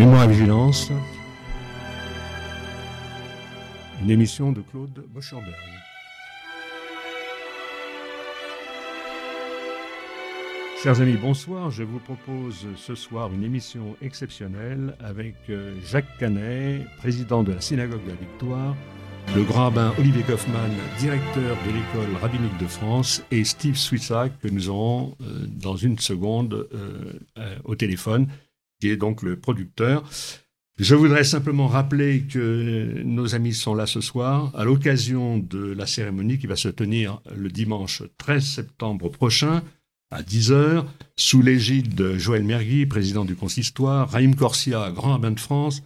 Mémoire et vigilance. Une émission de Claude Boschenberg. Chers amis, bonsoir. Je vous propose ce soir une émission exceptionnelle avec euh, Jacques Canet, président de la Synagogue de la Victoire, le grand rabbin Olivier Kaufmann, directeur de l'école rabbinique de France, et Steve Swissac, que nous aurons euh, dans une seconde euh, au téléphone, qui est donc le producteur. Je voudrais simplement rappeler que nos amis sont là ce soir à l'occasion de la cérémonie qui va se tenir le dimanche 13 septembre prochain à 10h, sous l'égide de Joël Mergui, président du consistoire, Raïm Corsia, grand rabbin de France,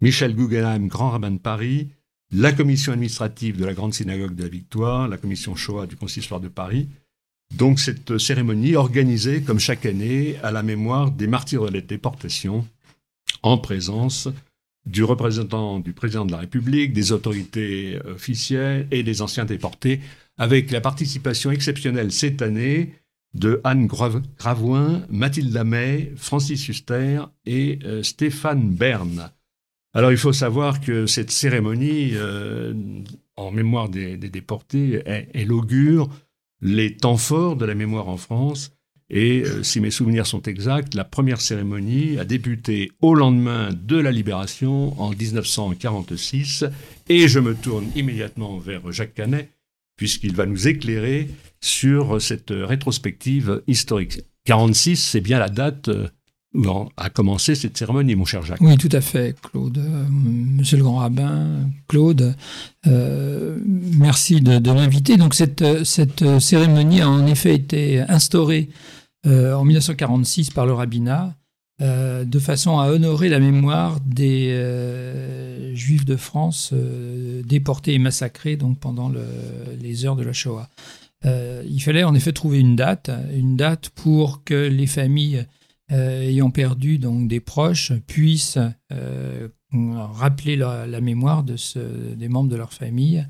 Michel Guggenheim, grand rabbin de Paris, la commission administrative de la Grande Synagogue de la Victoire, la commission Shoah du consistoire de Paris. Donc cette cérémonie organisée, comme chaque année, à la mémoire des martyrs de la déportation, en présence du représentant du président de la République, des autorités officielles et des anciens déportés, avec la participation exceptionnelle cette année de Anne Gravoin, Mathilde Lamay, Francis Huster et euh, Stéphane Bern. Alors il faut savoir que cette cérémonie, euh, en mémoire des, déportés, elle, augure les temps forts de la mémoire en France. Et euh, si mes souvenirs sont exacts, la première cérémonie a débuté au lendemain de la libération en 1946. Et je me tourne immédiatement vers Jacques Canet, puisqu'il va nous éclairer sur cette rétrospective historique. 46, c'est bien la date euh, où a commencé cette cérémonie, mon cher Jacques. Oui, tout à fait, Claude. Euh, monsieur le grand rabbin, Claude, euh, merci de, l'inviter. Donc cette, cette cérémonie a en effet été instaurée en 1946 par le rabbinat. de façon à honorer la mémoire des Juifs de France déportés et massacrés donc pendant les heures de la Shoah. Euh, il fallait en effet trouver une date, une date pour que les familles euh, ayant perdu donc des proches puissent euh, rappeler la, mémoire de des membres de leur famille.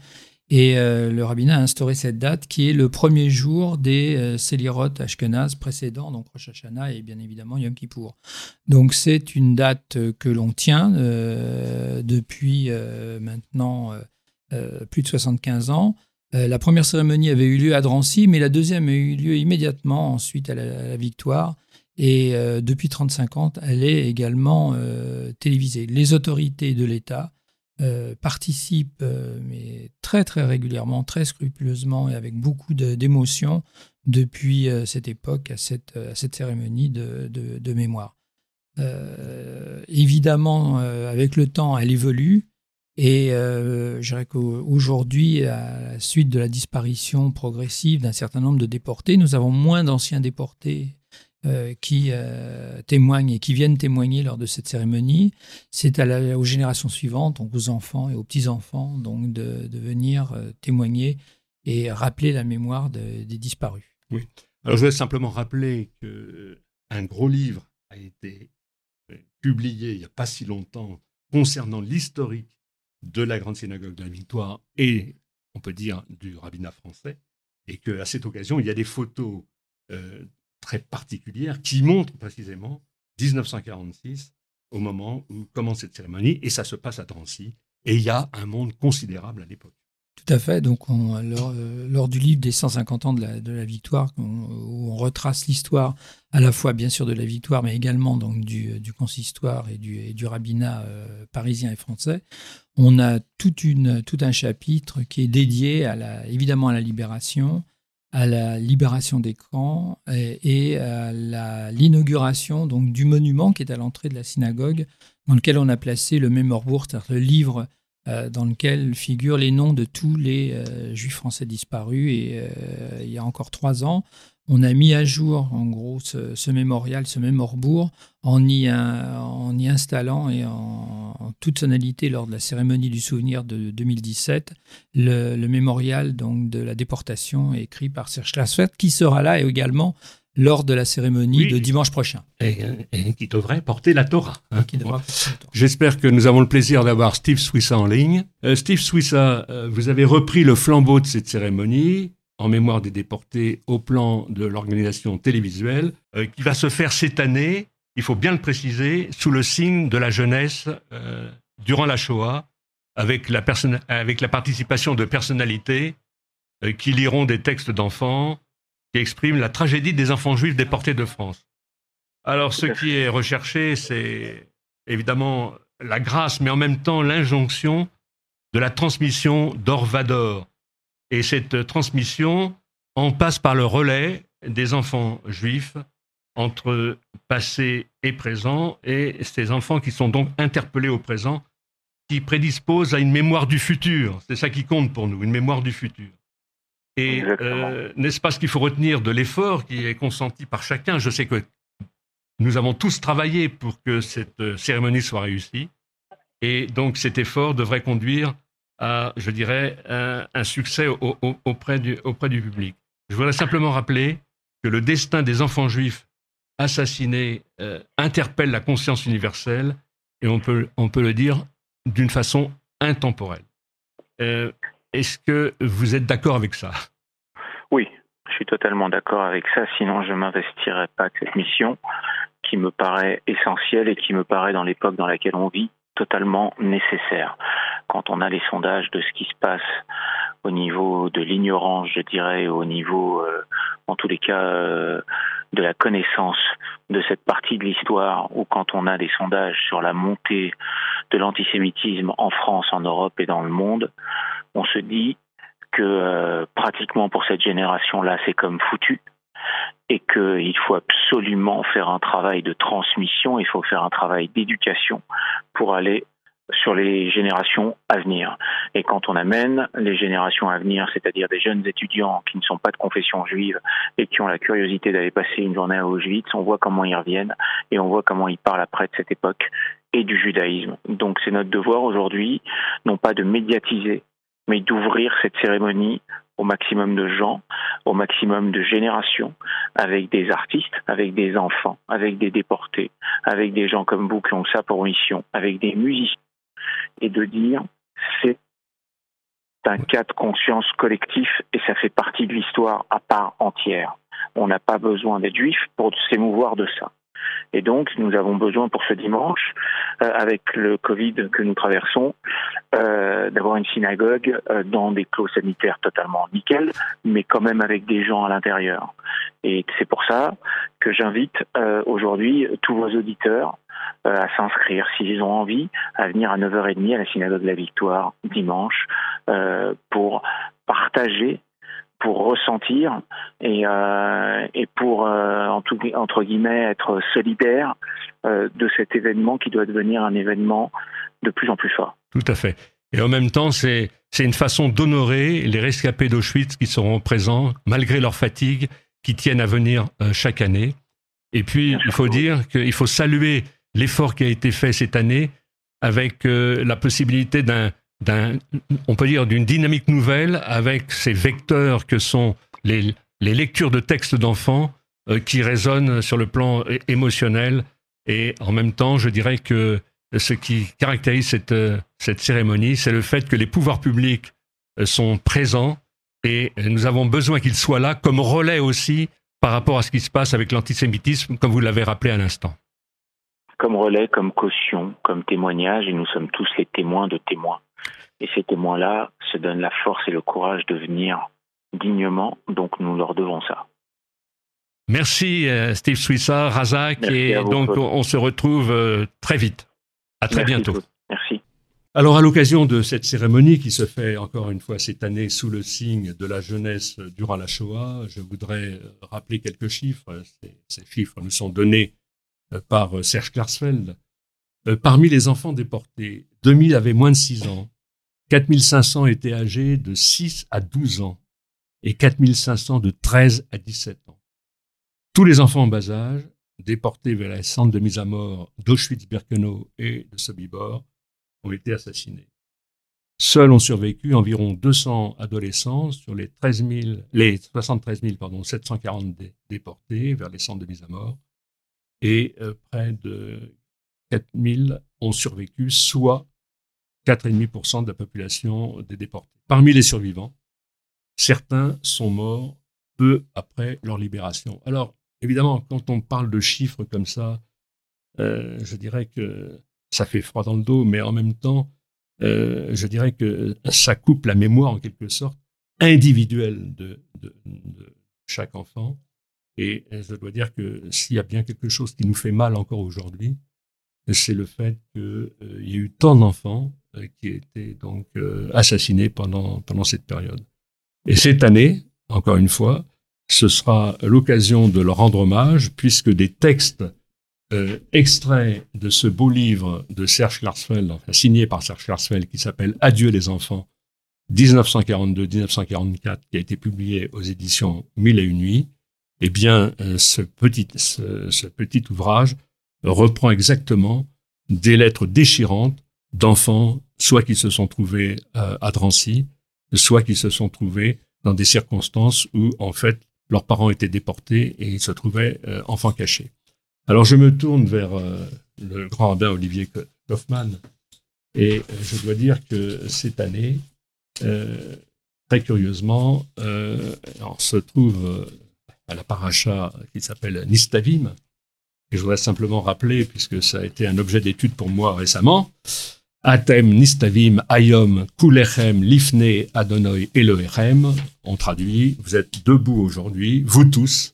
Et le rabbinat a instauré cette date qui est le premier jour des euh, Ashkenaz précédents, donc Rosh Hashanah et bien évidemment Yom Kippour. Donc c'est une date que l'on tient depuis maintenant plus de 75 ans. Euh, la première cérémonie avait eu lieu à Drancy, mais la deuxième a eu lieu immédiatement ensuite à la, Victoire. Et euh, depuis 35 ans, elle est également euh, télévisée. Les autorités de l'État participent, mais très très régulièrement, très scrupuleusement et avec beaucoup d'émotion depuis cette époque à cette, cérémonie de mémoire. évidemment, avec le temps, elle évolue. Et euh, je dirais qu'aujourd'hui, à la suite de la disparition progressive d'un certain nombre de déportés, nous avons moins d'anciens déportés euh, qui euh, témoignent et qui viennent témoigner lors de cette cérémonie. C'est aux générations suivantes, donc aux enfants et aux petits-enfants, donc de, venir euh, témoigner et rappeler la mémoire des disparus. Oui. Alors je vais simplement rappeler qu'un gros livre a été publié il n'y a pas si longtemps concernant l'historique de la Grande Synagogue de la Victoire et, on peut dire, du rabbinat français, et qu'à cette occasion, il y a des photos très particulières qui montrent précisément 1946, au moment où commence cette cérémonie, et ça se passe à Drancy, et il y a un monde considérable à l'époque. Tout à fait. Donc, euh, lors, du livre des 150 ans de la, victoire, où on retrace l'histoire à la fois, bien sûr, de la victoire, mais également donc, du, consistoire et du, rabbinat euh, parisien et français, on a toute une, tout un chapitre qui est dédié à la, évidemment à la libération, à la libération des camps et, à l'inauguration donc du monument qui est à l'entrée de la synagogue, dans lequel on a placé le Mémorbourg, c'est-à-dire le livre euh, dans lequel figurent les noms de tous les euh, juifs français disparus. Et euh, il y a encore trois ans, on a mis à jour, en gros, ce, mémorial, ce mémorbourg, en y, en y installant et en, toute sonalité lors de la cérémonie du souvenir de 2017, le, mémorial donc, de la déportation écrit par Serge Klaasfeld, qui sera là également lors de la cérémonie de dimanche prochain. Et, qui devrait porter la Torah. Hein. J'espère que nous avons le plaisir d'avoir Steve Swissa en ligne. Euh, Steve Swissa, euh, vous avez repris le flambeau de cette cérémonie en mémoire des déportés au plan de l'organisation télévisuelle, euh, qui va se faire cette année il faut bien le préciser, sous le signe de la jeunesse euh, durant la Shoah, avec la, participation de personnalités euh, qui liront des textes d'enfants qui expriment la tragédie des enfants juifs déportés de France. Alors, ce qui est recherché, c'est évidemment la grâce, mais en même temps l'injonction de la transmission d'Orvador. Et cette transmission en passe par le relais des enfants juifs entre passé et présent, et ces enfants qui sont donc interpellés au présent, qui prédisposent à une mémoire du futur. C'est ça qui compte pour nous, une mémoire du futur. Et euh, n'est-ce pas ce qu'il faut retenir de l'effort qui est consenti par chacun? Je sais que nous avons tous travaillé pour que cette euh, cérémonie soit réussie. Et donc cet effort devrait conduire à, je dirais, un, succès auprès, du, auprès du public. Je voudrais simplement rappeler que le destin des enfants juifs assassinés euh, interpelle la conscience universelle et on peut, on peut le dire d'une façon intemporelle. Euh, est-ce que vous êtes d'accord avec ça? Oui, je suis totalement d'accord avec ça, sinon je ne m'investirais pas de cette mission qui me paraît essentielle et qui me paraît dans l'époque dans laquelle on vit totalement nécessaire. Quand on a les sondages de ce qui se passe au niveau de l'ignorance, je dirais, au niveau, euh, en tous les cas, euh, de la connaissance de cette partie de l'histoire, ou quand on a des sondages sur la montée de l'antisémitisme en France, en Europe et dans le monde, on se dit que euh, pratiquement pour cette génération-là, c'est comme foutu et qu'il faut absolument faire un travail de transmission, il faut faire un travail d'éducation pour aller sur les générations à venir. Et quand on amène les générations à venir, c'est-à-dire des jeunes étudiants qui ne sont pas de confession juive et qui ont la curiosité d'aller passer une journée à Auschwitz, on voit comment ils reviennent et on voit comment ils parlent après de cette époque et du judaïsme. Donc c'est notre devoir aujourd'hui, non pas de médiatiser, mais d'ouvrir cette cérémonie au maximum de gens, au maximum de générations, avec des artistes, avec des enfants, avec des déportés, avec des gens comme vous qui ont ça pour mission, avec des musiciens, et de dire c'est un cas de conscience collectif et ça fait partie de l'histoire à part entière. On n'a pas besoin d'être juif pour s'émouvoir de ça. Et donc, nous avons besoin pour ce dimanche, euh, avec le Covid que nous traversons, euh, d'avoir une synagogue euh, dans des clos sanitaires totalement nickel, mais quand même avec des gens à l'intérieur. Et c'est pour ça que j'invite aujourd'hui tous vos auditeurs à s'inscrire s'ils ont envie à venir à 9h30 à la synagogue de la Victoire dimanche pour partager pour ressentir et, euh, et pour, euh, entre guillemets, être solidaire euh, de cet événement qui doit devenir un événement de plus en plus fort. Tout à fait. Et en même temps, c'est une façon d'honorer les rescapés d'Auschwitz qui seront présents, malgré leur fatigue, qui tiennent à venir chaque année. Et puis, il faut dire qu'il faut saluer l'effort qui a été fait cette année avec la possibilité d'un on peut dire, d'une dynamique nouvelle avec ces vecteurs que sont les, lectures de textes d'enfants euh, qui résonnent sur le plan émotionnel. Et en même temps, je dirais que ce qui caractérise cette, euh, cérémonie, c'est le fait que les pouvoirs publics euh, sont présents et nous avons besoin qu'ils soient là comme relais aussi par rapport à ce qui se passe avec l'antisémitisme, comme vous l'avez rappelé à l'instant. Comme relais, comme caution, comme témoignage, et nous sommes tous les témoins de témoins. Et ces témoins-là se donnent la force et le courage de venir dignement, donc nous leur devons ça. Merci euh, Steve Swissard, Razak, et donc on se retrouve euh, très vite. À très bientôt. Merci. Alors à l'occasion de cette cérémonie qui se fait encore une fois cette année sous le signe de la jeunesse durant la Shoah, je voudrais euh, rappeler quelques chiffres. Ces, chiffres nous sont donnés par Serge Klarsfeld. Parmi les enfants déportés, 2000 avaient moins de 6 ans, 4500 étaient âgés de 6 à 12 ans et 4500 de 13 à 17 ans. Tous les enfants en bas âge, déportés vers les centres de mise à mort d'Auschwitz-Birkenau et de Sobibor, ont été assassinés. Seuls ont survécu environ 200 adolescents sur les, 13 les 73 740 déportés vers les centres de mise à mort et euh, près de 4000 ont survécu, soit 4,5% de la population des déportés. Parmi les survivants, certains sont morts peu après leur libération. Alors, évidemment, quand on parle de chiffres comme ça, je dirais que ça fait froid dans le dos, mais en même temps, je dirais que ça coupe la mémoire en quelque sorte individuelle de, chaque enfant. Et je dois dire que s'il y a bien quelque chose qui nous fait mal encore aujourd'hui, c'est le fait qu'il euh, y ait eu tant d'enfants euh, qui étaient donc euh, assassinés pendant, pendant cette période. Et cette année, encore une fois, ce sera l'occasion de leur rendre hommage, puisque des textes extraits de ce beau livre de Serge Klarsfeld, enfin, signé par Serge Klarsfeld, qui s'appelle Adieu les enfants, 1942-1944, qui a été publié aux éditions Mille et une nuits, eh bien, ce petit, ce petit ouvrage reprend exactement des lettres déchirantes d'enfants, soit qui se sont trouvés euh, à Drancy, soit qui se sont trouvés dans des circonstances où, en fait, leurs parents étaient déportés et ils se trouvaient euh, enfants cachés. Alors, je me tourne vers euh, le grand rabbin Olivier Kaufmann et je dois dire que cette année, très curieusement, on se trouve à la paracha qui s'appelle Nistavim, et je voudrais simplement rappeler, puisque ça a été un objet d'étude pour moi récemment, Atem Nistavim Ayom Kulechem Lifne Adonoi Elohechem. On traduit, vous êtes debout aujourd'hui, vous tous,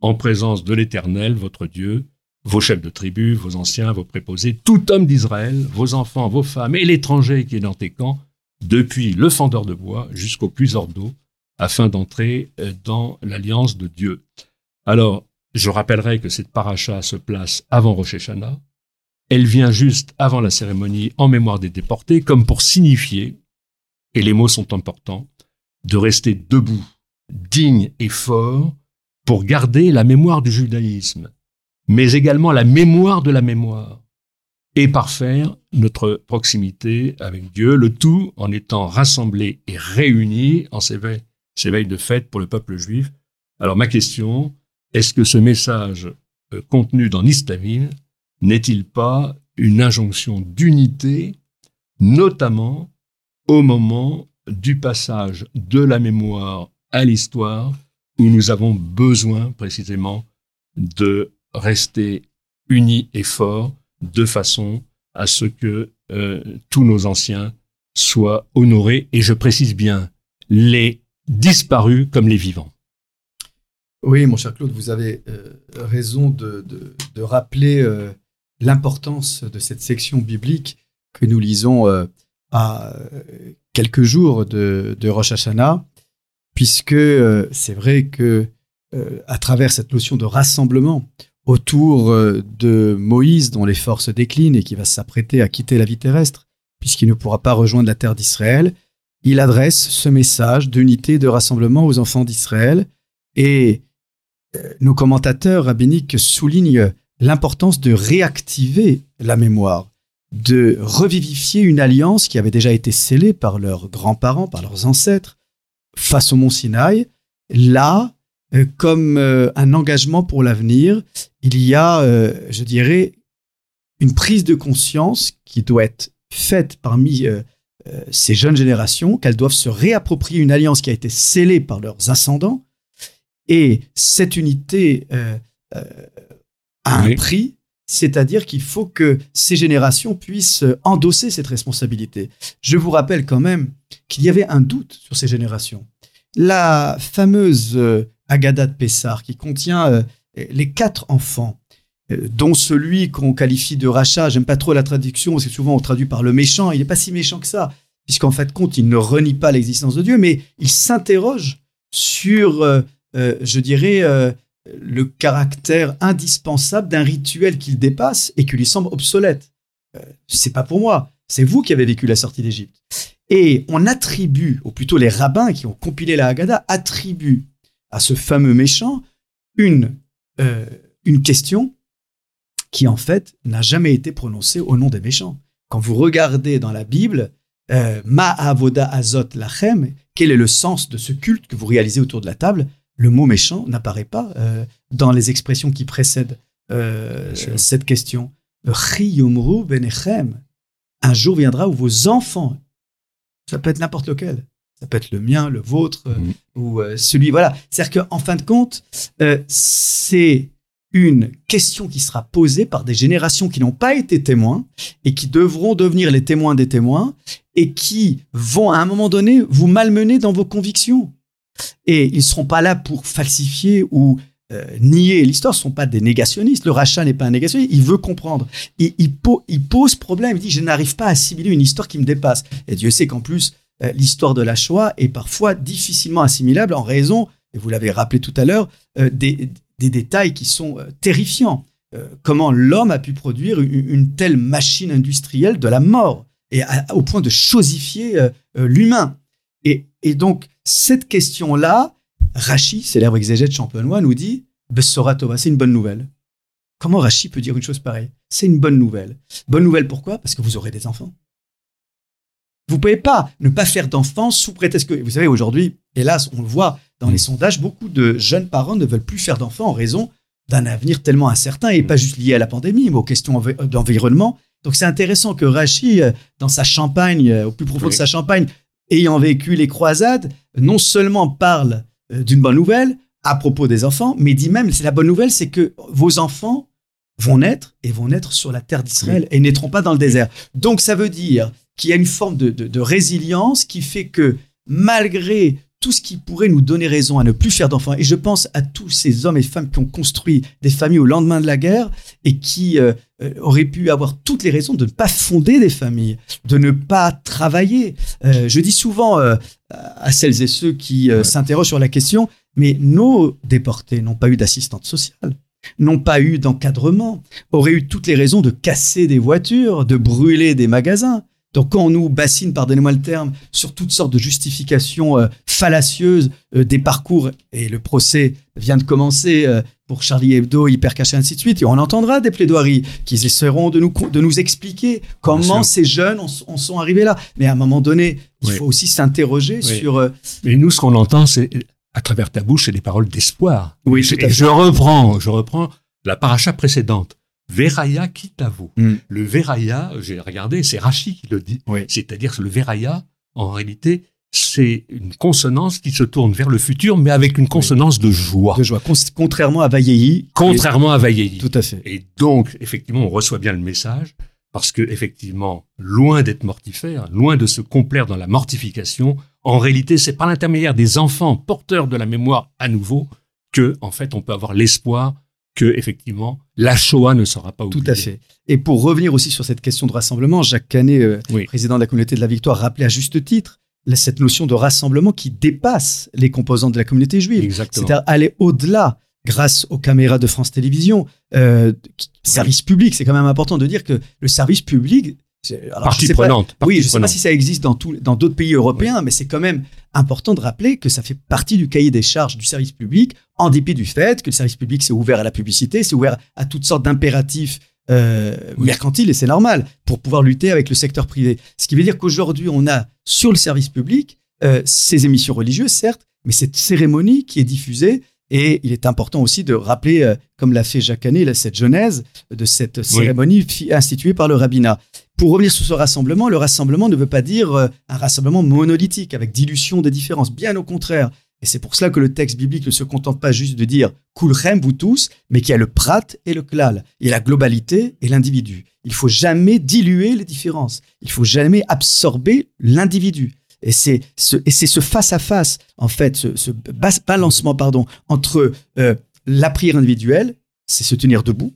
en présence de l'Éternel, votre Dieu, vos chefs de tribu, vos anciens, vos préposés, tout homme d'Israël, vos enfants, vos femmes et l'étranger qui est dans tes camps, depuis le fendeur de bois jusqu'au puiseur d'eau, afin d'entrer euh, dans l'alliance de Dieu. Alors, je rappellerai que cette paracha se place avant Rosh. Elle vient juste avant la cérémonie en mémoire des déportés, comme pour signifier, et les mots sont importants, de rester debout, digne et fort, pour garder la mémoire du judaïsme, mais également la mémoire de la mémoire, et parfaire notre proximité avec Dieu, le tout en étant rassemblés et réunis en ces veilles, de fête pour le peuple juif. Alors ma question, est-ce que ce message euh, contenu dans Nistavim n'est-il pas une injonction d'unité, notamment au moment du passage de la mémoire à l'histoire, où nous avons besoin précisément de rester unis et forts de façon à ce que euh, tous nos anciens soient honorés, et je précise bien, les disparus comme les vivants. Oui, mon cher Claude, vous avez euh, raison de, rappeler euh, l'importance de cette section biblique que nous lisons euh, à quelques jours de, Rosh Hashanah, puisque c'est vrai que à travers cette notion de rassemblement autour de Moïse, dont les forces déclinent et qui va s'apprêter à quitter la vie terrestre, puisqu'il ne pourra pas rejoindre la terre d'Israël, il adresse ce message d'unité, de rassemblement aux enfants d'Israël. Et nos commentateurs rabbiniques soulignent l'importance de réactiver la mémoire, de revivifier une alliance qui avait déjà été scellée par leurs grands-parents, par leurs ancêtres, face au mont Sinaï. Là, euh, comme euh, un engagement pour l'avenir, il y a, euh, je dirais, une prise de conscience qui doit être faite parmi ces jeunes générations, qu'elles doivent se réapproprier une alliance qui a été scellée par leurs ascendants, et cette unité euh, euh, a un prix, c'est-à-dire qu'il faut que ces générations puissent endosser cette responsabilité. Je vous rappelle quand même qu'il y avait un doute sur ces générations. La fameuse euh, Agada de Pessar, qui contient les quatre enfants, dont celui qu'on qualifie de rachat, j'aime pas trop la traduction, parce que souvent on traduit par le méchant, il n'est pas si méchant que ça, puisqu'en fait compte, il ne renie pas l'existence de Dieu, mais il s'interroge sur euh, je dirais, euh, le caractère indispensable d'un rituel qu'il dépasse et qui lui semble obsolète. Euh, c'est pas pour moi, c'est vous qui avez vécu la sortie d'Égypte. Et on attribue, ou plutôt les rabbins qui ont compilé la Haggadah, attribuent à ce fameux méchant une, une question qui en fait n'a jamais été prononcée au nom des méchants. Quand vous regardez dans la Bible, Ma avoda azot lachem, quel est le sens de ce culte que vous réalisez autour de la table? Le mot méchant n'apparaît pas euh, dans les expressions qui précèdent euh, cette question. Un jour viendra où vos enfants, ça peut être n'importe lequel, ça peut être le mien, le vôtre, euh, mm. ou celui, voilà. C'est-à-dire qu'en fin de compte, c'est une question qui sera posée par des générations qui n'ont pas été témoins et qui devront devenir les témoins des témoins et qui vont à un moment donné vous malmener dans vos convictions. Et ils ne seront pas là pour falsifier ou euh, nier l'histoire, ce ne sont pas des négationnistes. Le rachat n'est pas un négationniste, il veut comprendre. Il, pose problème, il dit je n'arrive pas à assimiler une histoire qui me dépasse. Et Dieu sait qu'en plus, euh, l'histoire de la Shoah est parfois difficilement assimilable en raison, et vous l'avez rappelé tout à l'heure, euh, des, détails qui sont terrifiants. comment l'homme a pu produire une, telle machine industrielle de la mort et au point de chosifier l'humain. Et donc, cette question-là, Rachi, célèbre exégète champenois, nous dit Bessora Tova, c'est une bonne nouvelle. Comment Rachi peut dire une chose pareille? C'est une bonne nouvelle. Bonne nouvelle pourquoi? Parce que vous aurez des enfants. Vous ne pouvez pas ne pas faire d'enfants sous prétexte que, vous savez, aujourd'hui, hélas, on le voit dans les sondages, beaucoup de jeunes parents ne veulent plus faire d'enfants en raison d'un avenir tellement incertain et pas juste lié à la pandémie, mais aux questions d'environnement. Donc c'est intéressant que Rachi, euh, dans sa Champagne, euh, au plus profond de sa Champagne, ayant vécu les croisades, non seulement parle euh, d'une bonne nouvelle à propos des enfants, mais dit même, c'est la bonne nouvelle, c'est que vos enfants vont naître et vont naître sur la terre d'Israël et naîtront pas dans le désert. Donc ça veut dire qu'il y a une forme de résilience qui fait que malgré tout ce qui pourrait nous donner raison à ne plus faire d'enfants. Et je pense à tous ces hommes et femmes qui ont construit des familles au lendemain de la guerre et qui euh, euh, auraient pu avoir toutes les raisons de ne pas fonder des familles, de ne pas travailler. Euh, je dis souvent à celles et ceux qui s'interrogent sur la question, mais nos déportés n'ont pas eu d'assistante sociale n'ont pas eu d'encadrement, auraient eu toutes les raisons de casser des voitures, de brûler des magasins. Donc quand on nous bassine, pardonnez-moi le terme, sur toutes sortes de justifications euh, fallacieuses euh, des parcours, et le procès vient de commencer euh, pour Charlie Hebdo, Hypercaché, ainsi de suite, et on entendra des plaidoiries qui essaieront de nous, de nous expliquer comment ces jeunes en, sont arrivés là. Mais à un moment donné, il faut aussi s'interroger sur... Mais nous, ce qu'on entend, c'est à travers ta bouche, c'est des paroles d'espoir. Oui, je, je reprends, je reprends la paracha précédente. Veraya Kitavo. Mm. Le Veraya, j'ai regardé, c'est Rachi qui le dit. C'est-à-dire que le Veraya, en réalité, c'est une consonance qui se tourne vers le futur, mais avec une consonance de joie. De joie, contrairement à Vayehi. Contrairement à Vayehi. Tout à fait. Et donc, effectivement, on reçoit bien le message, parce que, effectivement, loin d'être mortifère, loin de se complaire dans la mortification, en réalité, c'est par l'intermédiaire des enfants porteurs de la mémoire à nouveau que, en fait, on peut avoir l'espoir que effectivement la Shoah ne sera pas oubliée. Tout à fait. Et pour revenir aussi sur cette question de rassemblement, Jacques Canet, euh, président de la communauté de la Victoire, rappelait à juste titre cette notion de rassemblement qui dépasse les composantes de la communauté juive. C'est-à-dire aller au-delà grâce aux caméras de France Télévisions. Euh, service public, c'est quand même important de dire que le service public, alors, partie prenante. oui, je ne sais pas si ça existe dans dans d'autres pays européens, mais c'est quand même important de rappeler que ça fait partie du cahier des charges du service public, en dépit du fait que le service public s'est ouvert à la publicité, s'est ouvert à toutes sortes d'impératifs euh, mercantiles, et c'est normal, pour pouvoir lutter avec le secteur privé. Ce qui veut dire qu'aujourd'hui, on a sur le service public euh, ces émissions religieuses, certes, mais cette cérémonie qui est diffusée et il est important aussi de rappeler, euh, comme l'a fait Jacques Canet, cette genèse de cette cérémonie instituée par le rabbinat. Pour revenir sur ce rassemblement, le rassemblement ne veut pas dire un rassemblement monolithique avec dilution des différences, bien au contraire. Et c'est pour cela que le texte biblique ne se contente pas juste de dire Kulchem, vous tous, mais qu'il y a le prat et le klal, et la globalité et l'individu. Il faut jamais diluer les différences. Il faut jamais absorber l'individu. Et c'est ce, face à face, en fait, ce, ce balancement, pardon, entre euh, la prière individuelle, c'est se tenir debout.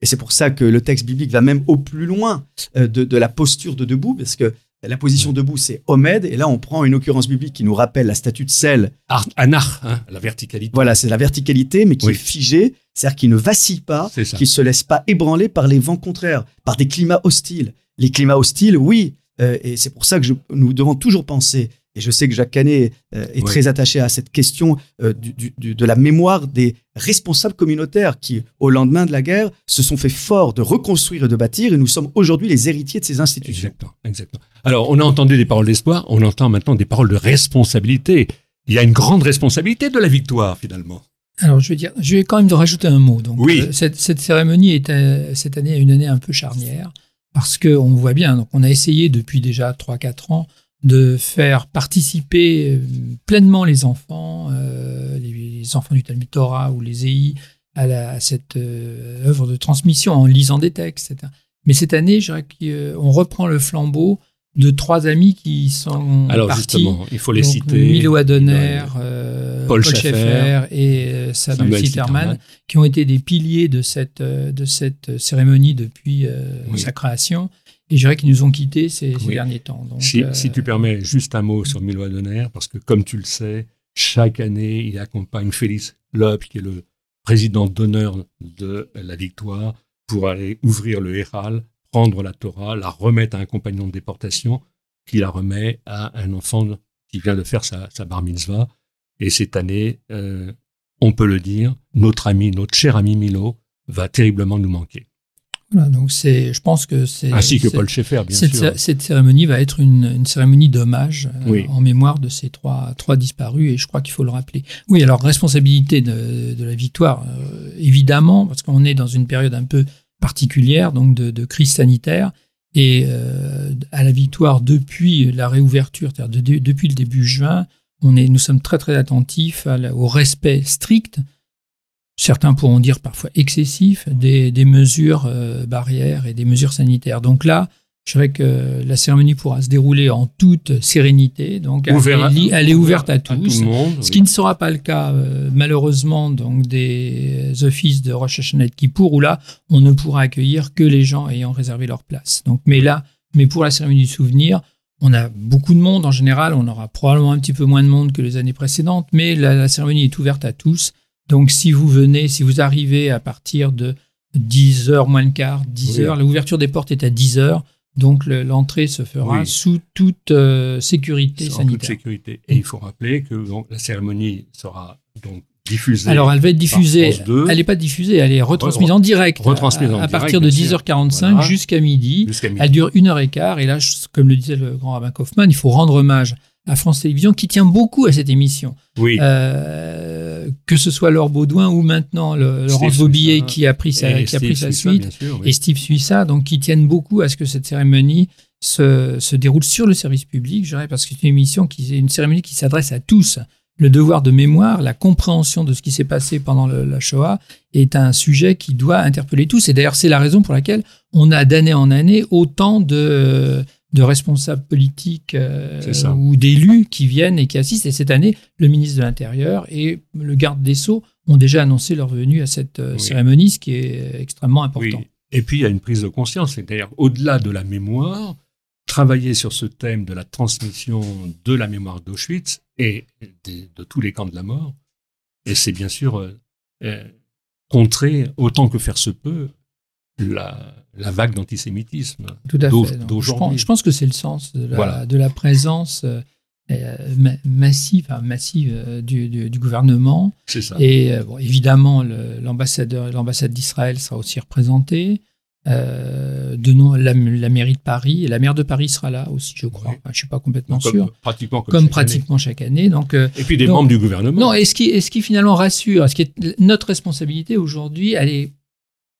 Et c'est pour ça que le texte biblique va même au plus loin euh, de, de, la posture de debout, parce que la position debout, c'est Omed, et là, on prend une occurrence biblique qui nous rappelle la statue de sel. Anar, hein, la verticalité. Voilà, c'est la verticalité, mais qui est figée, c'est-à-dire qui ne vacille pas, qui ne se laisse pas ébranler par les vents contraires, par des climats hostiles. Les climats hostiles, oui, euh, et c'est pour ça que nous devons toujours penser, et je sais que Jacques Canet euh, est très attaché à cette question euh, de la mémoire des responsables communautaires qui, au lendemain de la guerre, se sont fait fort de reconstruire et de bâtir, et nous sommes aujourd'hui les héritiers de ces institutions. Exactement, exactement. Alors, on a entendu des paroles d'espoir, on entend maintenant des paroles de responsabilité. Il y a une grande responsabilité de la victoire, finalement. Alors, je vais dire, je vais quand même rajouter un mot. Donc, oui. cette, cette, cérémonie est cette année une année un peu charnière parce qu'on voit bien, donc on a essayé depuis déjà 3-4 ans de faire participer euh, pleinement les enfants, euh, les, enfants du Talmud Torah ou les EI, à, la, cette œuvre de transmission en lisant des textes. Etc. Mais cette année, je dirais qu'on reprend le flambeau de trois amis qui sont Alors partis. justement, il faut les citer. Milo Adonner, euh, Paul, Schaeffer, et euh, Samuel, Sitterman, qui ont été des piliers de cette, euh, de cette cérémonie depuis sa création. Et je dirais qu'ils nous ont quittés ces, derniers temps. Donc, si, si, tu permets juste un mot sur Milo Adonner, parce que comme tu le sais, chaque année, il accompagne Félix Loeb, qui est le président d'honneur de la victoire, pour aller ouvrir le Héral prendre la Torah, la remettre à un compagnon de déportation, qui la remet à un enfant qui vient de faire sa, bar mitzvah. Et cette année, euh, on peut le dire, notre ami, notre cher ami Milo, va terriblement nous manquer. Voilà, donc c'est, je pense que c'est. Ainsi que Paul Schaeffer, bien cette, sûr. Cette cérémonie va être une, cérémonie d'hommage euh, en mémoire de ces trois, trois disparus, et je crois qu'il faut le rappeler. Oui, alors responsabilité de, la victoire, euh, évidemment, parce qu'on est dans une période un peu particulière, donc de, crise sanitaire. Et euh, à la victoire, depuis la réouverture, c'est-à-dire depuis le début juin, on est, nous sommes très très attentifs au respect strict, certains pourront dire parfois excessif, des, mesures euh, barrières et des mesures sanitaires. Donc là, je dirais que la cérémonie pourra se dérouler en toute sérénité. Donc, elle, est ouverte à tous. ce qui ne sera pas le cas, euh, malheureusement, donc des offices de Rosh Hashanah Kippour, où là, on ne pourra accueillir que les gens ayant réservé leur place. Donc, mais là, mais pour la cérémonie du souvenir, on a beaucoup de monde en général. On aura probablement un petit peu moins de monde que les années précédentes, mais la, cérémonie est ouverte à tous. Donc, si vous venez, si vous arrivez à partir de 10 heures moins le quart, 10 heures, l'ouverture des portes est à 10 heures. Donc l'entrée se fera sous toute euh, sécurité sanitaire. toute sécurité. Et il faut rappeler que donc, la cérémonie sera donc diffusée. Alors elle va être diffusée. Elle n'est pas diffusée, elle est retransmise en direct. Retransmise à, partir de 10h45 jusqu'à midi. Elle dure une heure et quart. Et là, comme le disait le grand rabbin Kaufmann, il faut rendre hommage à France Télévisions qui tient beaucoup à cette émission. Oui. Euh, que ce soit Laure Baudouin ou maintenant le, Laurence Vaubillet qui a pris sa, qui a pris sa suite et Steve Suissa, donc qui tiennent beaucoup à ce que cette cérémonie se, se déroule sur le service public, je dirais, parce que c'est une émission qui est une cérémonie qui s'adresse à tous. Le devoir de mémoire, la compréhension de ce qui s'est passé pendant la Shoah est un sujet qui doit interpeller tous. Et d'ailleurs, c'est la raison pour laquelle on a d'année en année autant de de responsables politiques euh, ou d'élus qui viennent et qui assistent. Et cette année, le ministre de l'Intérieur et le garde des Sceaux ont déjà annoncé leur venue à cette euh, cérémonie, ce qui est extrêmement important. Et puis, il y a une prise de conscience, c'est-à-dire au-delà de la mémoire, travailler sur ce thème de la transmission de la mémoire d'Auschwitz et de, tous les camps de la mort. Et c'est bien sûr euh, contrer, autant que faire se peut, la, la vague d'antisémitisme d'aujourd'hui. Je, pense que c'est le sens de la, de la présence euh, euh, massive, massive euh, du, du, gouvernement. C'est ça. Et bon, évidemment, l'ambassadeur, l'ambassade d'Israël sera aussi représentée. de la, mairie de Paris et la maire de Paris sera là aussi, je crois. je ne suis pas complètement sûr. Pratiquement comme, chaque pratiquement année. chaque année. Donc, et puis des membres du gouvernement. Non, et ce qui, et ce qui finalement rassure, ce qui est notre responsabilité aujourd'hui, elle est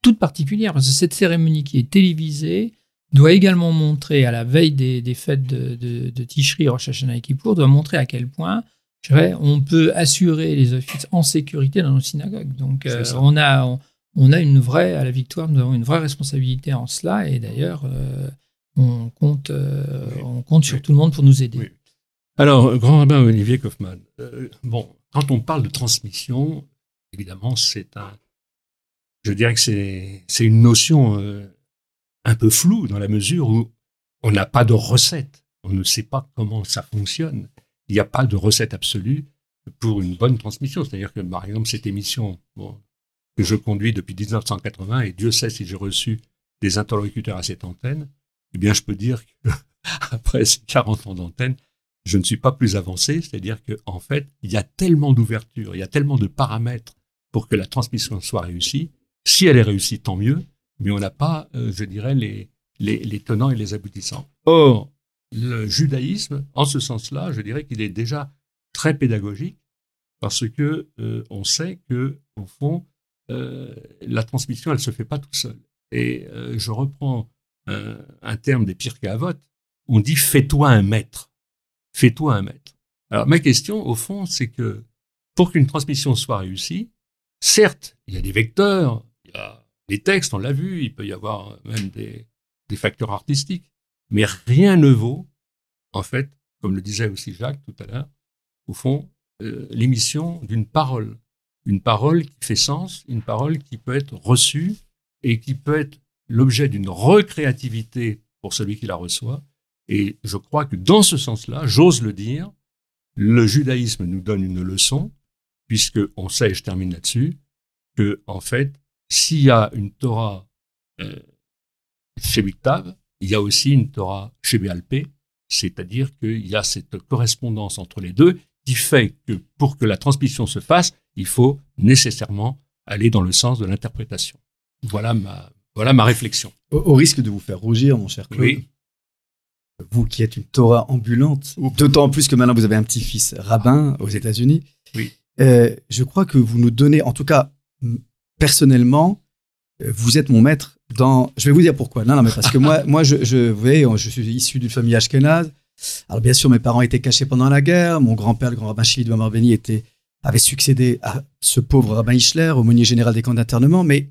toute particulière, parce que cette cérémonie qui est télévisée doit également montrer, à la veille des, fêtes de, de, de Tishri, Rosh Hashanah et Kippour, doit montrer à quel point on peut assurer les offices en sécurité dans nos synagogues. Donc euh, on, a, on, a une vraie, à la victoire, nous avons une vraie responsabilité en cela, et d'ailleurs, euh, on, compte, euh, on compte sur tout le monde pour nous aider. Alors, grand rabbin Olivier Kaufmann, bon, quand on parle de transmission, évidemment, c'est un je dirais que c'est une notion euh, un peu floue dans la mesure où on n'a pas de recette. On ne sait pas comment ça fonctionne. Il n'y a pas de recette absolue pour une bonne transmission. C'est-à-dire que, par exemple, cette émission que je conduis depuis 1980, et Dieu sait si j'ai reçu des interlocuteurs à cette antenne, eh bien, je peux dire qu'après ces 40 ans d'antenne, je ne suis pas plus avancé. C'est-à-dire qu'en en fait, il y a tellement d'ouverture, il y a tellement de paramètres pour que la transmission soit réussie si elle est réussie, tant mieux, mais on n'a pas, euh, je dirais, les, tenants et les aboutissants. Or, le judaïsme, en ce sens-là, je dirais qu'il est déjà très pédagogique parce que euh, on sait que au fond, euh, la transmission, elle se fait pas tout seul. Et je reprends un terme des pires vote. On dit fais-toi un maître. Fais-toi un maître. Alors ma question, au fond, c'est que pour qu'une transmission soit réussie, certes, il y a des vecteurs, il y a des textes, on l'a vu, il peut y avoir même des, facteurs artistiques, mais rien ne vaut, en fait, comme le disait aussi Jacques tout à l'heure, au fond, euh, l'émission d'une parole. Une parole qui fait sens, une parole qui peut être reçue et qui peut être l'objet d'une recréativité pour celui qui la reçoit. Et je crois que dans ce sens-là, j'ose le dire, le judaïsme nous donne une leçon, puisque on sait, je termine là-dessus, que en fait, s'il y a une Torah euh, chez Biktav, il y a aussi une Torah chez Béalpé, c'est-à-dire qu'il y a cette correspondance entre les deux qui fait que pour que la transmission se fasse, il faut nécessairement aller dans le sens de l'interprétation. Voilà ma, voilà ma réflexion. Au, risque de vous faire rougir, mon cher Claude, vous qui êtes une Torah ambulante, d'autant plus que maintenant vous avez un petit-fils rabbin aux États-Unis, oui. Euh, je crois que vous nous donnez, en tout cas personnellement, euh, vous êtes mon maître dans. Je vais vous dire pourquoi. Non, non, mais parce que moi, moi, je, je, vous voyez, je suis issu d'une famille ashkénaze. Alors bien sûr, mes parents étaient cachés pendant la guerre. Mon grand-père, le grand rabbin Chili de Marbeni, était avait succédé à ce pauvre rabbin Hichler, aumônier général des camps d'internement, mais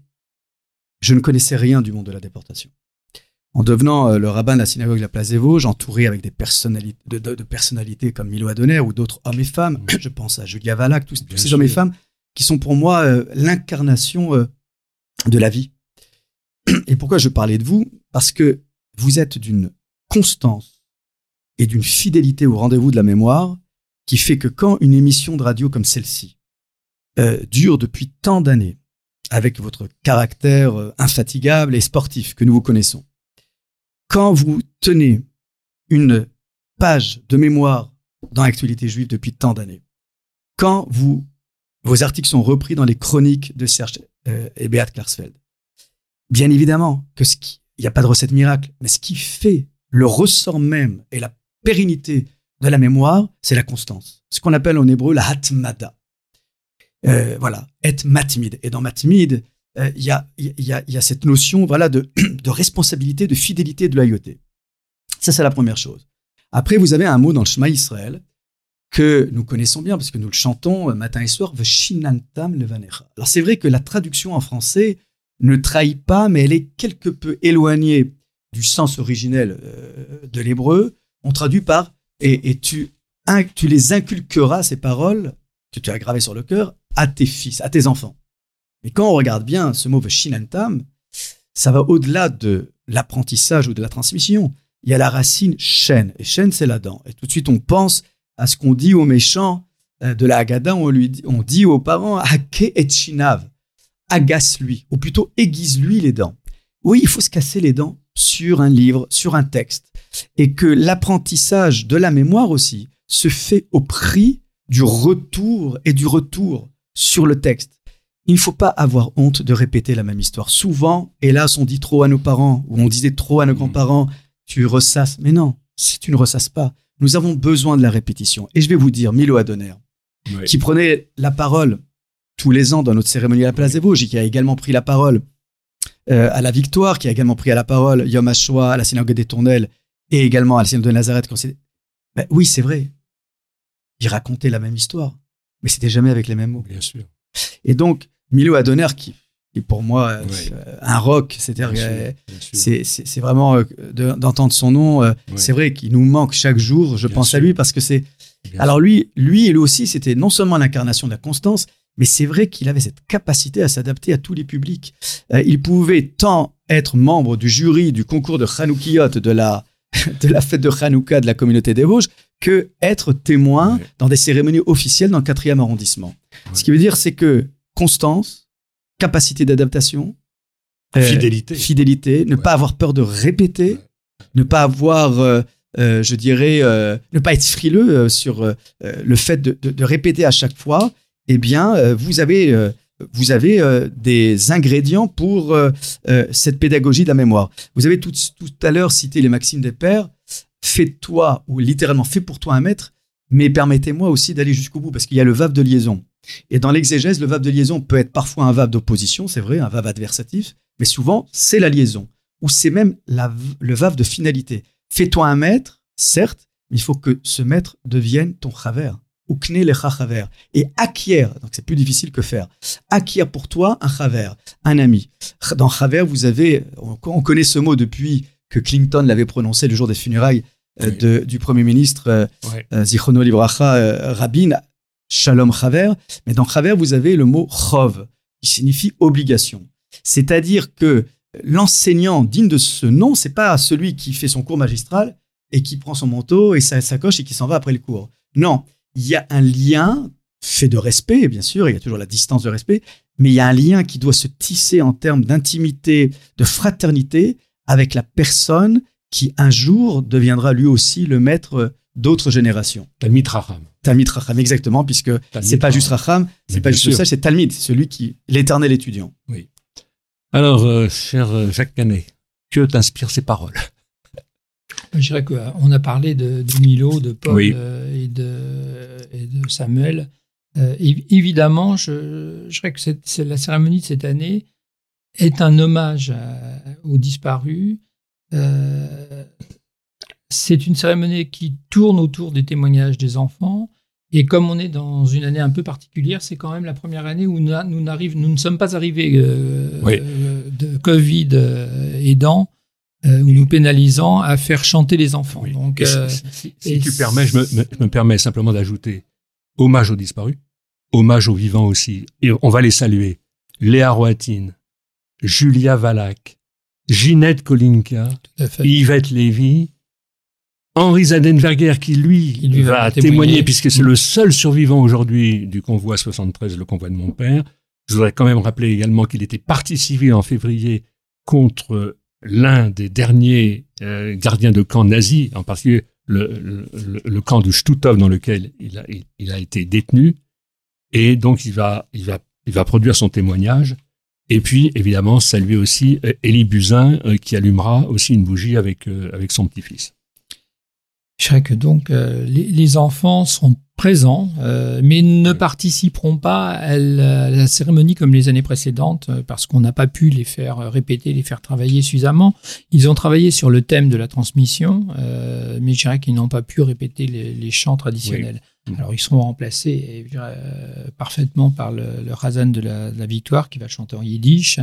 je ne connaissais rien du monde de la déportation. En devenant euh, le rabbin de la synagogue de la place des Vosges, entouré avec des personnalités, de, personnalités comme Milo Adonner ou d'autres hommes et femmes, mmh. je pense à Julia Valak, tous, ces hommes et femmes qui sont pour moi euh, l'incarnation euh, de la vie. Et pourquoi je parlais de vous? Parce que vous êtes d'une constance et d'une fidélité au rendez-vous de la mémoire qui fait que quand une émission de radio comme celle-ci dure depuis tant d'années, avec votre caractère infatigable et sportif que nous vous connaissons, quand vous tenez une page de mémoire dans l'actualité juive depuis tant d'années, quand vous, vos articles sont repris dans les chroniques de Serge euh, et Beat Klarsfeld, bien évidemment que ce qui, il n'y a pas de recette miracle, mais ce qui fait le ressort même et la pérennité de la mémoire, c'est la constance. Ce qu'on appelle en hébreu la hatmada. Euh, voilà, et matmid. Et dans matmid, euh, il y, a, y, a, cette notion voilà, de, de responsabilité, de fidélité, de loyauté. Ça, c'est la première chose. Après, vous avez un mot dans le Shema Israël que nous connaissons bien parce que nous le chantons euh, matin et soir, Veshinantam levanecha. Alors, c'est vrai que la traduction en français ne trahit pas, mais elle est quelque peu éloignée du sens originel euh, de l'hébreu. On traduit par et, et tu, tu les inculqueras, ces paroles que tu as gravées sur le cœur, à tes fils, à tes enfants. Mais quand on regarde bien ce mot shinantam, ça va au-delà de l'apprentissage ou de la transmission. Il y a la racine shen, et shen c'est la dent. Et tout de suite on pense à ce qu'on dit aux méchants euh, de la Haggadah, on, lui dit, on dit aux parents Hake et shinav, agace-lui, ou plutôt aiguise-lui les dents. Oui, il faut se casser les dents sur un livre, sur un texte, et que l'apprentissage de la mémoire aussi se fait au prix du retour et du retour sur le texte. Il ne faut pas avoir honte de répéter la même histoire. Souvent, hélas, on dit trop à nos parents, ou on disait trop à nos mmh. grands-parents, tu ressasses. Mais non, si tu ne ressasses pas, nous avons besoin de la répétition. Et je vais vous dire, Milo Adonner, qui prenait la parole tous les ans dans notre cérémonie à la place des Vosges, qui a également pris la parole euh, à la Victoire, qui a également pris à la parole Yom HaShoah à la synagogue des Tournelles et également à la synagogue de Nazareth. Ben oui, c'est vrai. Il racontait la même histoire, mais c'était jamais avec les mêmes mots. Bien sûr. Et donc, Milo Adonner, qui est pour moi euh, un rock, c'est-à-dire c'est vraiment euh, d'entendre son nom. Euh, c'est vrai qu'il nous manque chaque jour. Je pense à lui parce que c'est. Alors lui, lui, lui aussi, c'était non seulement l'incarnation de la constance, mais c'est vrai qu'il avait cette capacité à s'adapter à tous les publics. il pouvait tant être membre du jury du concours de Chanoukiyot de la de la fête de Hanouka de la communauté des Vosges que être témoin dans des cérémonies officielles dans le quatrième arrondissement. Ce qui veut dire, c'est que constance, capacité d'adaptation, euh, fidélité, fidélité, ne pas avoir peur de répéter, ne pas avoir, euh, euh, je dirais, ne pas être frileux sur le fait de, répéter à chaque fois. Eh bien, vous avez vous avez des ingrédients pour cette pédagogie de la mémoire. Vous avez tout, tout à l'heure cité les maximes des pères. Fais-toi, ou littéralement, fais pour toi un maître, mais permettez-moi aussi d'aller jusqu'au bout, parce qu'il y a le vave de liaison. Et dans l'exégèse, le verbe de liaison peut être parfois un verbe d'opposition, c'est vrai, un verbe adversatif, mais souvent, c'est la liaison, ou c'est même le verbe de finalité. Fais-toi un maître, certes, mais il faut que ce maître devienne ton travers. ou kne le chaver. Et acquiert, donc c'est plus difficile que faire. Acquiert pour toi un chaver, un ami. Dans chaver, vous avez, on connaît ce mot depuis que Clinton l'avait prononcé le jour des funérailles euh, du Premier ministre euh, euh, Zichrono Libracha Rabin, Shalom Chaver. Mais dans Chaver, vous avez le mot chov, qui signifie obligation. C'est-à-dire que l'enseignant digne de ce nom, c'est pas celui qui fait son cours magistral et qui prend son manteau et sa sacoche et qui s'en va après le cours. Non, il y a un lien fait de respect, bien sûr, il y a toujours la distance de respect, mais il y a un lien qui doit se tisser en termes d'intimité, de fraternité avec la personne qui un jour deviendra lui aussi le maître d'autres générations. Talmid Raham. Talmid Raham, exactement, puisque c'est pas juste Raham, c'est pas juste ça, c'est Talmid, c'est celui qui, l'éternel étudiant. Oui. Alors, euh, cher euh, Jacques Canet, que t'inspirent ces paroles? Je dirais qu'on a parlé de, Milo, de Paul euh, et, de, et, de, Samuel. évidemment, je, je, dirais que c'est la cérémonie de cette année est un hommage aux disparus. C'est une cérémonie qui tourne autour des témoignages des enfants. Et comme on est dans une année un peu particulière, c'est quand même la première année où nous, nous, nous ne sommes pas arrivés euh, de Covid euh, aidant euh, ou nous pénalisant à faire chanter les enfants. Donc, si, tu permets, je me, permets simplement d'ajouter hommage aux disparus, hommage aux vivants aussi. Et on va les saluer. Léa Roatine, Julia Valac, Ginette Kolinka, Yvette Lévy, Henri Zadenberger qui lui, va témoigner, puisque c'est le seul survivant aujourd'hui du convoi 73, le convoi de mon père. Je voudrais quand même rappeler également qu'il était parti civil en février contre l'un des derniers euh, gardiens de camp nazis, en particulier le, camp de Stutov dans lequel il a, il, a, été détenu. Et donc il va, il, va, il va produire son témoignage. Et puis, évidemment, saluer aussi Élie euh, Buzyn, euh, qui allumera aussi une bougie avec, avec son petit-fils. Je dirais que donc euh, les, enfants sont présents, euh, mais ne participeront pas à la, cérémonie comme les années précédentes, euh, parce qu'on n'a pas pu les faire répéter, les faire travailler suffisamment. Ils ont travaillé sur le thème de la transmission, mais je dirais qu'ils n'ont pas pu répéter les, chants traditionnels. Alors ils seront remplacés parfaitement par le, le Razan de la, de la, Victoire, qui va chanter en yiddish.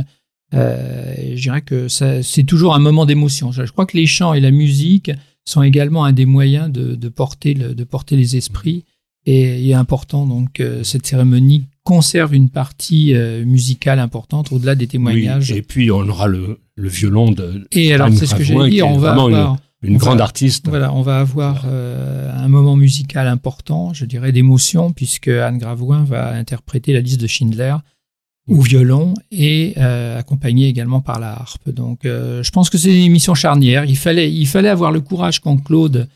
je dirais que c'est toujours un moment d'émotion. Je crois que les chants et la musique sont également un des moyens de, porter, de porter les esprits. Et il est important donc que euh, cette cérémonie conserve une partie euh, musicale importante au-delà des témoignages. et puis on aura le, violon de. Et alors c'est ce que j'ai dit, on va avoir une, grande artiste. Voilà, on va avoir euh, un moment musical important, je dirais d'émotion, puisque Anne Gravoin va interpréter la liste de Schindler ou violon et euh, accompagné également par la harpe. Donc, euh, je pense que c'est une émission charnière. Il fallait, il fallait avoir le courage quand Claude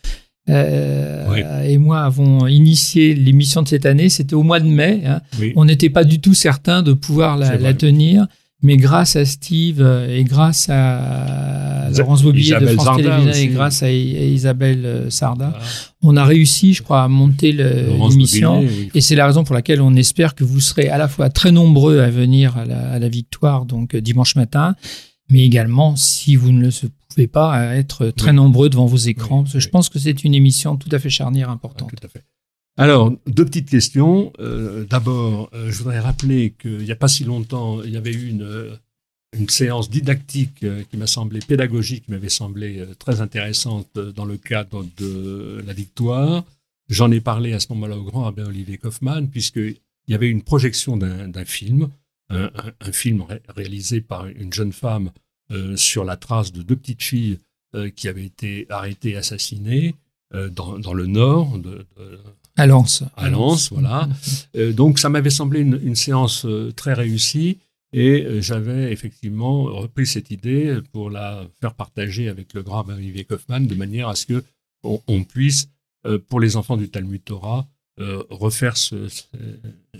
euh, et moi avons initié l'émission de cette année. C'était au mois de mai. Hein. On n'était pas du tout certain de pouvoir la, la tenir. Mais grâce à Steve euh, et grâce à Laurence Bobillet de France Télévisions et grâce à, Isabelle euh, Sarda, on a réussi, je crois, à monter l'émission. Et c'est la raison pour laquelle on espère que vous serez à la fois très nombreux à venir à la, victoire, donc euh, dimanche matin, mais également, si vous ne le pouvez pas, à être très nombreux devant vos écrans. Parce que je pense que c'est une émission tout à fait charnière importante. tout à fait. Alors, deux petites questions. Euh, d'abord, euh, je voudrais rappeler qu'il n'y a pas si longtemps, il y avait eu une, euh, séance didactique qui m'a semblé pédagogique, qui m'avait semblé très intéressante dans le cadre de la victoire. J'en ai parlé à ce moment-là au grand rabbin Olivier Kaufmann, puisqu'il y avait une projection d'un film, un, film réalisé par une jeune femme sur la trace de deux petites filles qui avaient été arrêtées, assassinées dans, dans, le nord à Lens. À Lens, voilà. Euh, donc ça m'avait semblé une, séance euh, très réussie et euh, j'avais effectivement repris cette idée pour la faire partager avec le grand Olivier Kaufmann de manière à ce que on, puisse, pour les enfants du Talmud Torah, refaire ce,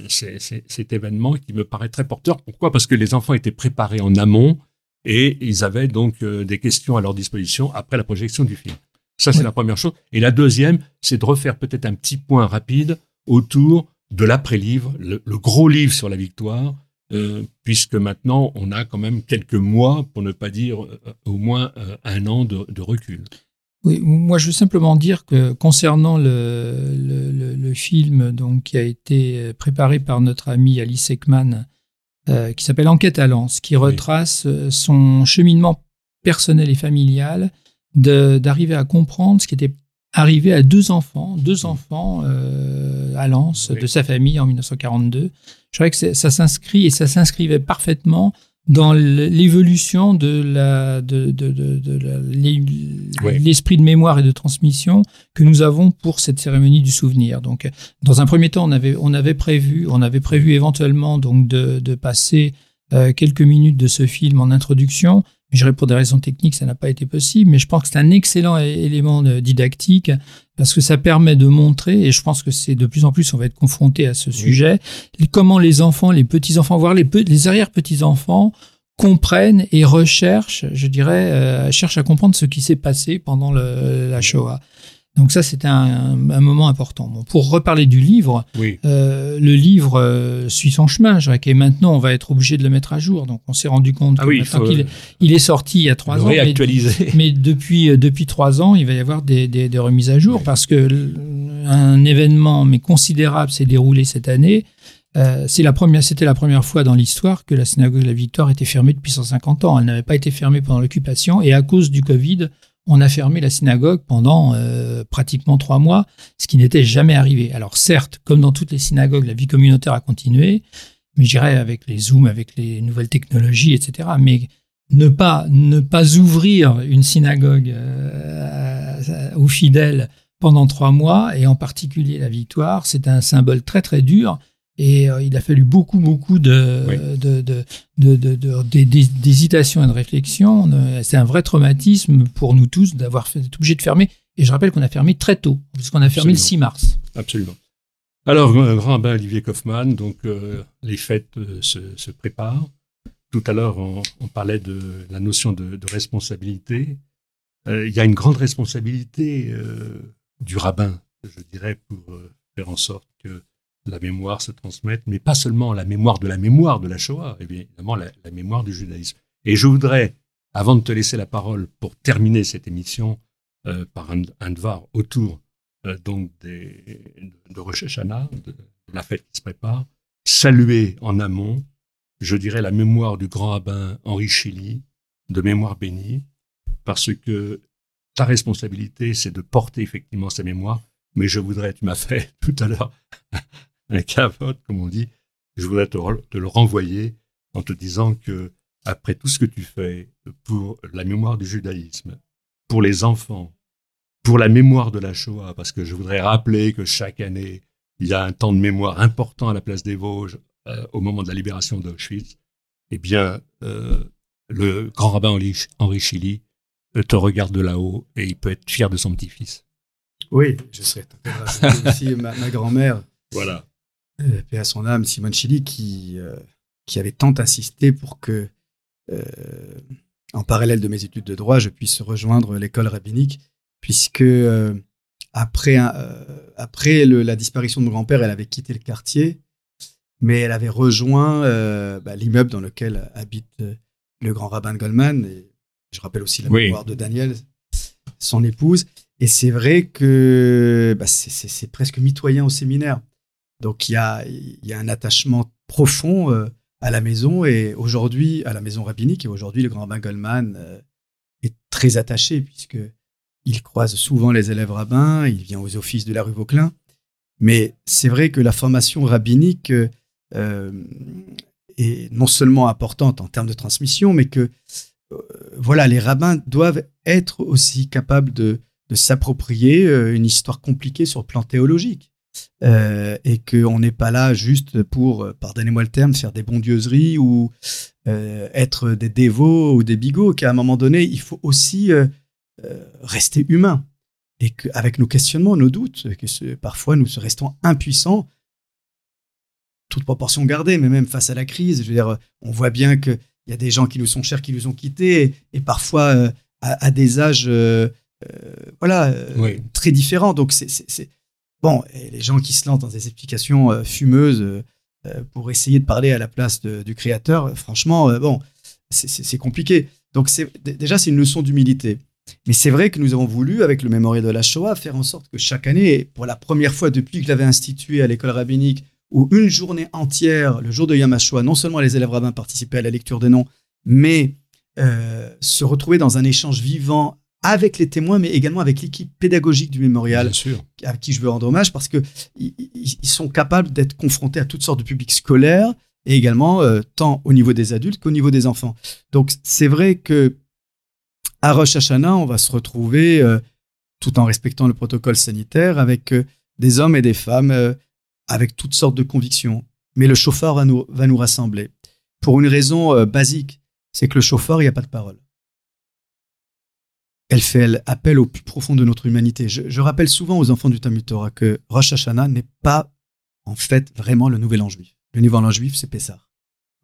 cet événement qui me paraît très porteur. Pourquoi? Parce que les enfants étaient préparés en amont et ils avaient donc des questions à leur disposition après la projection du film. Ça, c'est la première chose. Et la deuxième, c'est de refaire peut-être un petit point rapide autour de l'après-livre, le, gros livre sur la victoire, euh, puisque maintenant, on a quand même quelques mois, pour ne pas dire euh, au moins euh, un an de, recul. Oui, moi je veux simplement dire que concernant le, le, le, film donc, qui a été préparé par notre ami Alice Ekman, qui s'appelle Enquête à Lens, qui retrace son cheminement personnel et familial d'arriver à comprendre ce qui était arrivé à deux enfants, deux enfants euh, à Lens de sa famille en 1942. Je crois que ça s'inscrit et ça s'inscrivait parfaitement dans l'évolution de la de, de, de, l'esprit de mémoire et de transmission que nous avons pour cette cérémonie du souvenir. Donc, dans un premier temps, on avait on avait prévu on avait prévu éventuellement donc de, de passer euh, quelques minutes de ce film en introduction. Je dirais pour des raisons techniques, ça n'a pas été possible, mais je pense que c'est un excellent élément didactique parce que ça permet de montrer, et je pense que c'est de plus en plus on va être confronté à ce sujet, comment les enfants, les petits-enfants, voire les, les arrière-petits-enfants comprennent et recherchent, je dirais, euh, cherchent à comprendre ce qui s'est passé pendant le, la Shoah. Donc ça, c'était un, un, moment important. Bon, pour reparler du livre, euh, le livre euh, suit son chemin. Je dirais que maintenant, on va être obligé de le mettre à jour. Donc on s'est rendu compte ah qu'il il, il, est sorti il y a trois ans. Réactualisé. Mais, depuis, euh, depuis trois ans, il va y avoir des, des, des remises à jour parce que un événement mais considérable s'est déroulé cette année. Euh, c'est la première, c'était la première fois dans l'histoire que la synagogue de la Victoire était fermée depuis 150 ans. Elle n'avait pas été fermée pendant l'occupation et à cause du Covid, on a fermé la synagogue pendant euh, pratiquement trois mois, ce qui n'était jamais arrivé. Alors certes, comme dans toutes les synagogues, la vie communautaire a continué, mais je dirais avec les Zooms, avec les nouvelles technologies, etc. Mais ne pas, ne pas ouvrir une synagogue euh, aux fidèles pendant trois mois, et en particulier la victoire, c'est un symbole très très dur et euh, il a fallu beaucoup, beaucoup de, d'hésitation et de réflexion. C'est un vrai traumatisme pour nous tous d'avoir été obligé de fermer. Et je rappelle qu'on a fermé très tôt, puisqu'on a fermé le 6 mars. Absolument. Alors, grand bain Olivier Kaufmann, donc euh, les fêtes euh, se, préparent. Tout à l'heure, on, parlait de la notion de, responsabilité. il y a une grande responsabilité du rabbin, je dirais, pour faire en sorte que la mémoire se transmette, mais pas seulement la mémoire de la mémoire de la Shoah, évidemment la, mémoire du judaïsme. Et je voudrais, avant de te laisser la parole pour terminer cette émission euh, par un, devoir autour euh, donc des, de Rosh Hashanah, de, la fête qui se prépare, saluer en amont, je dirais, la mémoire du grand rabbin Henri Chili, de mémoire bénie, parce que ta responsabilité, c'est de porter effectivement sa mémoire, mais je voudrais, tu m'as fait tout à l'heure un cavote, comme on dit, je voudrais te, le renvoyer en te disant que après tout ce que tu fais pour la mémoire du judaïsme, pour les enfants, pour la mémoire de la Shoah, parce que je voudrais rappeler que chaque année, il y a un temps de mémoire important à la place des Vosges euh, au moment de la libération d'Auschwitz, eh bien, euh, le grand rabbin Henri Chili euh, te regarde de là-haut et il peut être fier de son petit-fils. Oui, je serais aussi ma, ma grand-mère. Voilà. Euh, paix à son âme, Simone Chili, qui, euh, qui avait tant insisté pour que, euh, en parallèle de mes études de droit, je puisse rejoindre l'école rabbinique, puisque après, après la disparition de mon grand-père, elle avait quitté le quartier, mais elle avait rejoint bah, l'immeuble dans lequel habite le grand rabbin de Goldman. Et je rappelle aussi la mémoire de Daniel, son épouse. Et c'est vrai que bah, c'est presque mitoyen au séminaire. Donc il y a, un attachement profond euh, à la maison et aujourd'hui à la maison rabbinique et aujourd'hui le grand rabbin Goldman euh, est très attaché puisque il croise souvent les élèves rabbins, il vient aux offices de la rue Vauclin. Mais c'est vrai que la formation rabbinique euh, est non seulement importante en termes de transmission, mais que voilà, les rabbins doivent être aussi capables de, de s'approprier une histoire compliquée sur le plan théologique. Euh, et qu'on n'est pas là juste pour, euh, pardonnez-moi le terme, faire des bondieuseries ou euh, être des dévots ou des bigots, qu'à un moment donné, il faut aussi rester humain. Et qu'avec nos questionnements, nos doutes, que parfois nous restons impuissants, toute proportion gardée, mais même face à la crise, je veux dire, on voit bien qu'il y a des gens qui nous sont chers, qui nous ont quittés, et, parfois à, des âges voilà, très différents. Donc c'est Bon, et les gens qui se lancent dans des explications euh, fumeuses euh, euh, pour essayer de parler à la place du créateur, franchement, bon, c'est compliqué. Donc déjà, c'est une leçon d'humilité. Mais c'est vrai que nous avons voulu, avec le mémorial de la Shoah, faire en sorte que chaque année, pour la première fois depuis que je l'avais institué à l'école rabbinique, où une journée entière, le jour de Yom HaShoah, non seulement les élèves rabbins participaient à la lecture des noms, mais se retrouver dans un échange vivant avec les témoins, mais également avec l'équipe pédagogique du mémorial, à qui je veux rendre hommage, parce qu'ils ils sont capables d'être confrontés à toutes sortes de publics scolaires, et également euh, tant au niveau des adultes qu'au niveau des enfants. Donc c'est vrai que à Rosh Hashanah, on va se retrouver, euh, tout en respectant le protocole sanitaire, avec des hommes et des femmes avec toutes sortes de convictions. Mais le chauffeur va nous, va nous rassembler. Pour une raison basique, c'est que le chauffeur, il n'y a pas de parole. Elle fait appel au plus profond de notre humanité. Je, rappelle souvent aux enfants du Talmud Torah que Rosh Hashanah n'est pas en fait vraiment le nouvel an juif. Le nouvel an juif, c'est Pessah.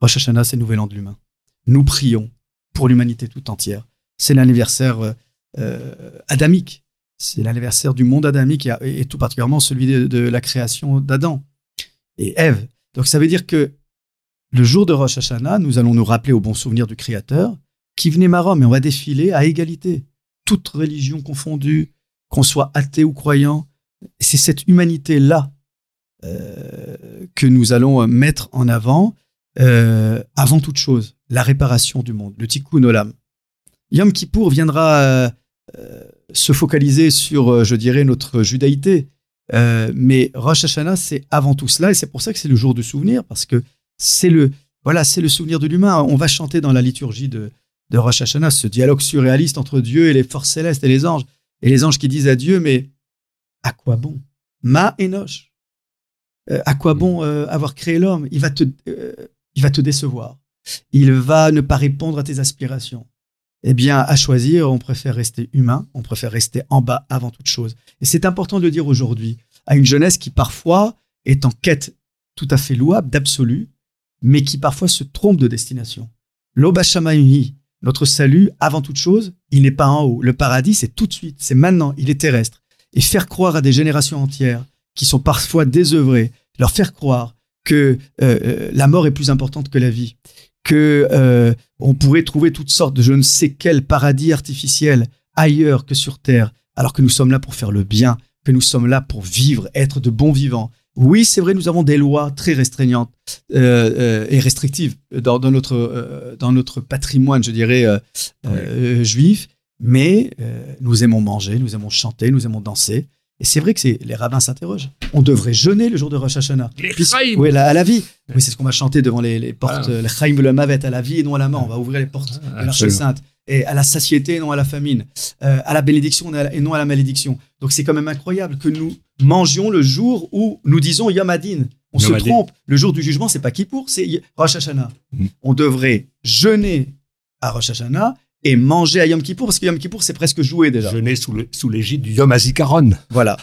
Rosh Hashanah, c'est le nouvel an de l'humain. Nous prions pour l'humanité tout entière. C'est l'anniversaire euh, euh, adamique. C'est l'anniversaire du monde adamique et, tout particulièrement celui de, la création d'Adam et Ève. Donc ça veut dire que le jour de Rosh Hashanah, nous allons nous rappeler au bon souvenir du Créateur qui venait Rome et on va défiler à égalité, toute religion confondue, qu'on soit athée ou croyant. C'est cette humanité-là euh, que nous allons mettre en avant euh, avant toute chose, la réparation du monde, le tikkun olam. Yom Kippour viendra euh, se focaliser sur, je dirais, notre judaïté, mais Rosh Hashanah, c'est avant tout cela, et c'est pour ça que c'est le jour du souvenir, parce que c'est le, voilà, c'est le souvenir de l'humain. On va chanter dans la liturgie de, de Rosh Hashanah ce dialogue surréaliste entre Dieu et les forces célestes et les anges. Et les anges qui disent à Dieu, mais à quoi bon? Ma Enoch. Euh, à quoi bon euh, avoir créé l'homme? Il, va te, euh, il va te décevoir. Il va ne pas répondre à tes aspirations. Eh bien, à choisir, on préfère rester humain, on préfère rester en bas avant toute chose. Et c'est important de le dire aujourd'hui à une jeunesse qui parfois est en quête tout à fait louable d'absolu, mais qui parfois se trompe de destination. L'Obashamayuni, notre salut, avant toute chose, il n'est pas en haut. Le paradis, c'est tout de suite, c'est maintenant, il est terrestre. Et faire croire à des générations entières qui sont parfois désœuvrées, leur faire croire que euh, euh, la mort est plus importante que la vie, que euh, on pourrait trouver toutes sortes de je ne sais quel paradis artificiel ailleurs que sur terre, alors que nous sommes là pour faire le bien, que nous sommes là pour vivre, être de bons vivants, oui, c'est vrai, nous avons des lois très restreignantes euh, euh, et restrictives dans, notre, euh, dans notre patrimoine, je dirais, juif, mais nous aimons manger, nous aimons chanter, nous aimons danser. Et c'est vrai que les rabbins s'interrogent. On devrait jeûner le jour de Rosh Hashanah. Oui, à la vie. Oui, c'est ce qu'on va chanter devant les, portes, le Chaim le Mavet, à la vie et non à la mort. On va ouvrir les portes de l'Arche Sainte et à la satiété et non à la famine, euh, à la bénédiction et non à la malédiction. Donc c'est quand même incroyable que nous mangions le jour où nous disons Yom On se trompe. Le jour du jugement, c'est pas Kippour, c'est Rosh Hashanah. Mm. On devrait jeûner à Rosh Hashanah et manger à Yom Kippour, parce que Yom Kippour, c'est presque joué déjà. Jeûner sous l'égide du Yom Hazikaron. Voilà.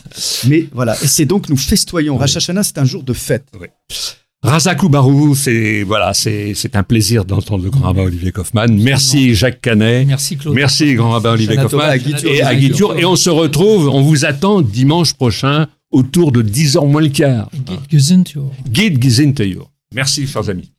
Mais voilà. Et c'est donc, nous festoyons. Rosh Hashanah, c'est un jour de fête. Oui. Razak Barou, c'est voilà, c'est c'est un plaisir d'entendre le grand rabbin Olivier Kaufmann. Merci Jacques Canet. Merci Claude. Merci grand rabbin Olivier Kaufmann et à Guitour. Et on se retrouve, on vous attend dimanche prochain autour de 10h moins le quart. Guide Gesinteur. Guide Gesinteur. Merci chers amis.